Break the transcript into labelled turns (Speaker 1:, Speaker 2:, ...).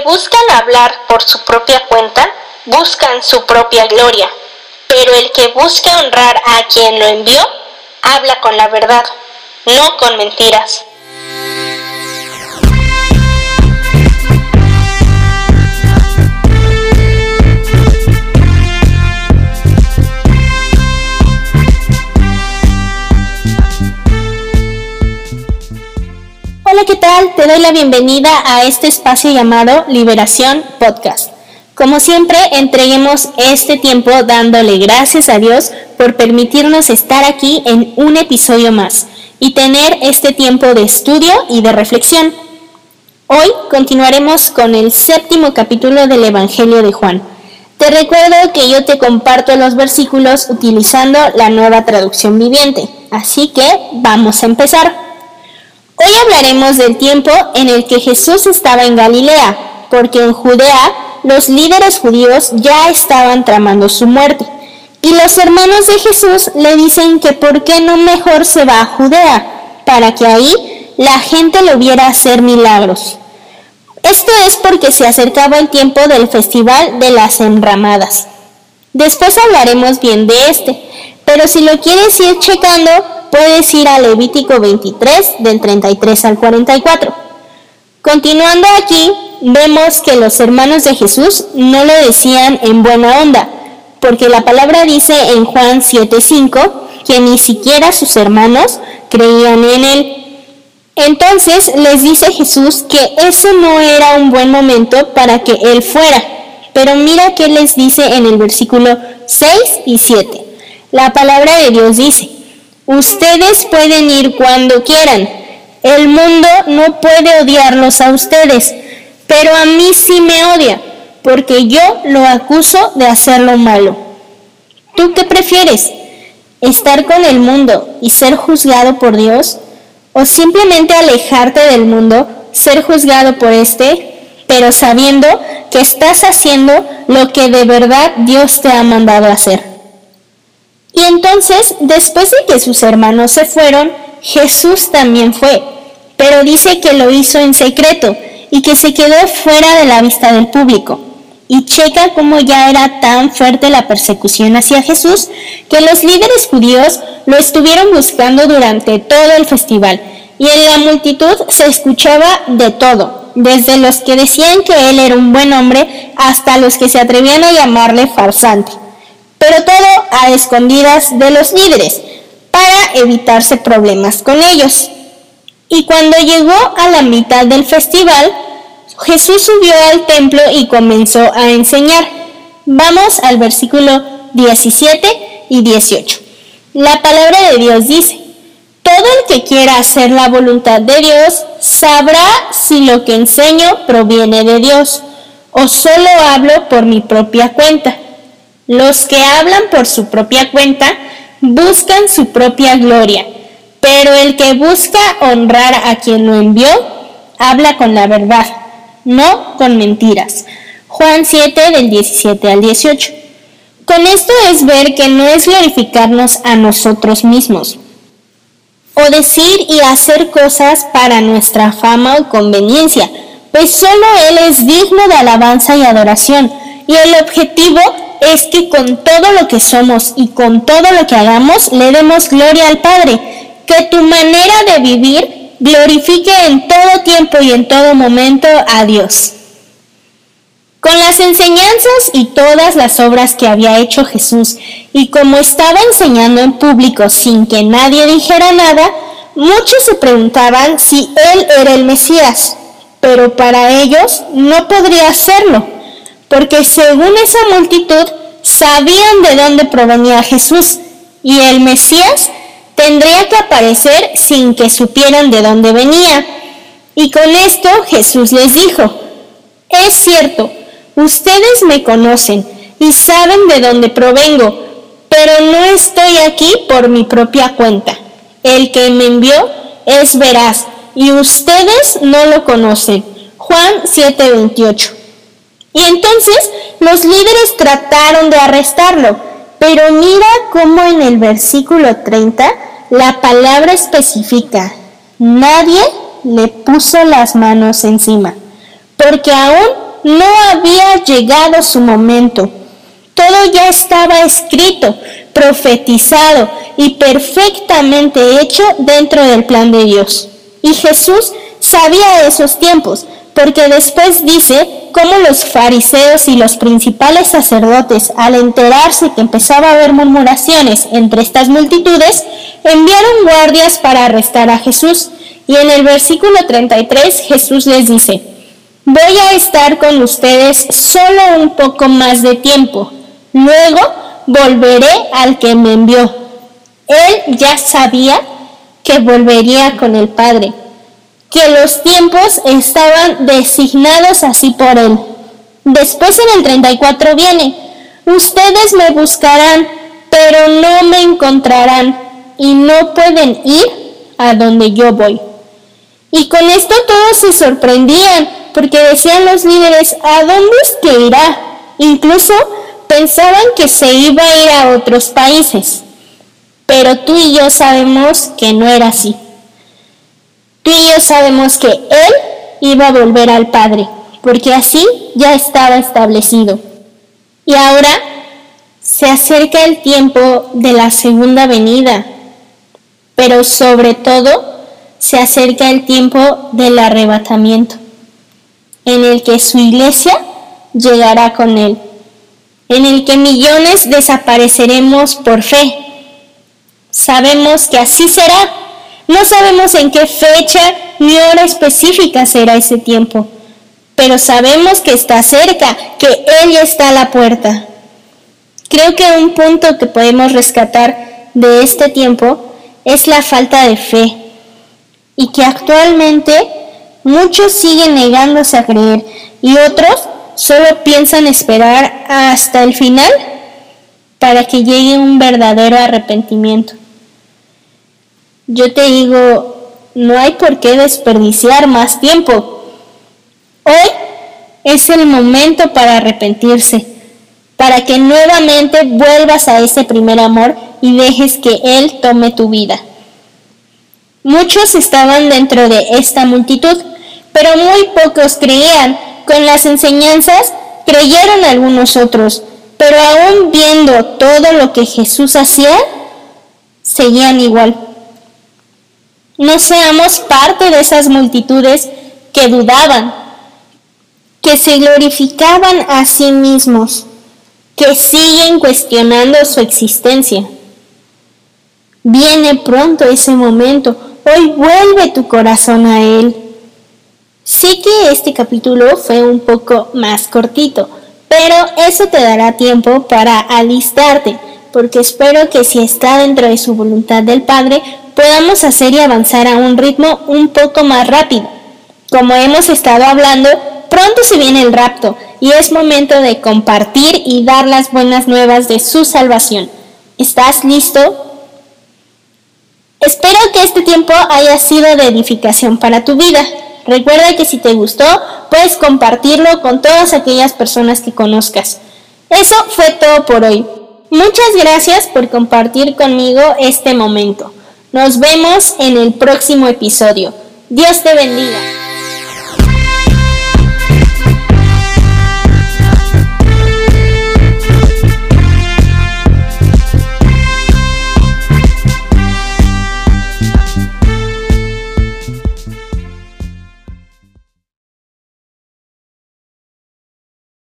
Speaker 1: buscan hablar por su propia cuenta buscan su propia gloria, pero el que busca honrar a quien lo envió habla con la verdad, no con mentiras.
Speaker 2: Te doy la bienvenida a este espacio llamado Liberación Podcast. Como siempre, entreguemos este tiempo dándole gracias a Dios por permitirnos estar aquí en un episodio más y tener este tiempo de estudio y de reflexión. Hoy continuaremos con el séptimo capítulo del Evangelio de Juan. Te recuerdo que yo te comparto los versículos utilizando la nueva traducción viviente, así que vamos a empezar. Hoy hablaremos del tiempo en el que Jesús estaba en Galilea, porque en Judea los líderes judíos ya estaban tramando su muerte. Y los hermanos de Jesús le dicen que por qué no mejor se va a Judea, para que ahí la gente lo viera hacer milagros. Esto es porque se acercaba el tiempo del festival de las enramadas. Después hablaremos bien de este, pero si lo quieres ir checando, puedes ir a Levítico 23 del 33 al 44. Continuando aquí, vemos que los hermanos de Jesús no lo decían en buena onda, porque la palabra dice en Juan 7:5 que ni siquiera sus hermanos creían en él. Entonces les dice Jesús que ese no era un buen momento para que él fuera. Pero mira qué les dice en el versículo 6 y 7. La palabra de Dios dice, Ustedes pueden ir cuando quieran. El mundo no puede odiarlos a ustedes, pero a mí sí me odia, porque yo lo acuso de hacer lo malo. ¿Tú qué prefieres? ¿Estar con el mundo y ser juzgado por Dios? ¿O simplemente alejarte del mundo, ser juzgado por este, pero sabiendo que estás haciendo lo que de verdad Dios te ha mandado hacer? Y entonces, después de que sus hermanos se fueron, Jesús también fue, pero dice que lo hizo en secreto y que se quedó fuera de la vista del público. Y checa cómo ya era tan fuerte la persecución hacia Jesús que los líderes judíos lo estuvieron buscando durante todo el festival. Y en la multitud se escuchaba de todo, desde los que decían que él era un buen hombre hasta los que se atrevían a llamarle farsante pero todo a escondidas de los líderes, para evitarse problemas con ellos. Y cuando llegó a la mitad del festival, Jesús subió al templo y comenzó a enseñar. Vamos al versículo 17 y 18. La palabra de Dios dice, todo el que quiera hacer la voluntad de Dios sabrá si lo que enseño proviene de Dios o solo hablo por mi propia cuenta. Los que hablan por su propia cuenta buscan su propia gloria, pero el que busca honrar a quien lo envió, habla con la verdad, no con mentiras. Juan 7 del 17 al 18. Con esto es ver que no es glorificarnos a nosotros mismos, o decir y hacer cosas para nuestra fama o conveniencia, pues solo Él es digno de alabanza y adoración, y el objetivo es que con todo lo que somos y con todo lo que hagamos le demos gloria al Padre. Que tu manera de vivir glorifique en todo tiempo y en todo momento a Dios. Con las enseñanzas y todas las obras que había hecho Jesús, y como estaba enseñando en público sin que nadie dijera nada, muchos se preguntaban si él era el Mesías, pero para ellos no podría serlo porque según esa multitud sabían de dónde provenía Jesús y el Mesías tendría que aparecer sin que supieran de dónde venía. Y con esto Jesús les dijo, es cierto, ustedes me conocen y saben de dónde provengo, pero no estoy aquí por mi propia cuenta. El que me envió es veraz y ustedes no lo conocen. Juan 7:28. Y entonces los líderes trataron de arrestarlo, pero mira cómo en el versículo 30 la palabra especifica, nadie le puso las manos encima, porque aún no había llegado su momento. Todo ya estaba escrito, profetizado y perfectamente hecho dentro del plan de Dios. Y Jesús sabía esos tiempos, porque después dice cómo los fariseos y los principales sacerdotes, al enterarse que empezaba a haber murmuraciones entre estas multitudes, enviaron guardias para arrestar a Jesús. Y en el versículo 33 Jesús les dice, voy a estar con ustedes solo un poco más de tiempo, luego volveré al que me envió. Él ya sabía que volvería con el Padre que los tiempos estaban designados así por él. Después en el 34 viene, ustedes me buscarán, pero no me encontrarán y no pueden ir a donde yo voy. Y con esto todos se sorprendían, porque decían los líderes, ¿a dónde es que irá? Incluso pensaban que se iba a ir a otros países. Pero tú y yo sabemos que no era así. Tú y sabemos que Él iba a volver al Padre, porque así ya estaba establecido. Y ahora se acerca el tiempo de la segunda venida, pero sobre todo se acerca el tiempo del arrebatamiento, en el que su iglesia llegará con Él, en el que millones desapareceremos por fe. Sabemos que así será no sabemos en qué fecha ni hora específica será ese tiempo, pero sabemos que está cerca, que Él está a la puerta. Creo que un punto que podemos rescatar de este tiempo es la falta de fe y que actualmente muchos siguen negándose a creer y otros solo piensan esperar hasta el final para que llegue un verdadero arrepentimiento. Yo te digo, no hay por qué desperdiciar más tiempo. Hoy es el momento para arrepentirse, para que nuevamente vuelvas a ese primer amor y dejes que Él tome tu vida. Muchos estaban dentro de esta multitud, pero muy pocos creían. Con las enseñanzas creyeron algunos otros, pero aún viendo todo lo que Jesús hacía, seguían igual no seamos parte de esas multitudes que dudaban, que se glorificaban a sí mismos, que siguen cuestionando su existencia. Viene pronto ese momento, hoy vuelve tu corazón a Él. Sé que este capítulo fue un poco más cortito, pero eso te dará tiempo para alistarte, porque espero que si está dentro de su voluntad del Padre, podamos hacer y avanzar a un ritmo un poco más rápido. Como hemos estado hablando, pronto se viene el rapto y es momento de compartir y dar las buenas nuevas de su salvación. ¿Estás listo? Espero que este tiempo haya sido de edificación para tu vida. Recuerda que si te gustó, puedes compartirlo con todas aquellas personas que conozcas. Eso fue todo por hoy. Muchas gracias por compartir conmigo este momento. Nos vemos en el próximo episodio. Dios te bendiga.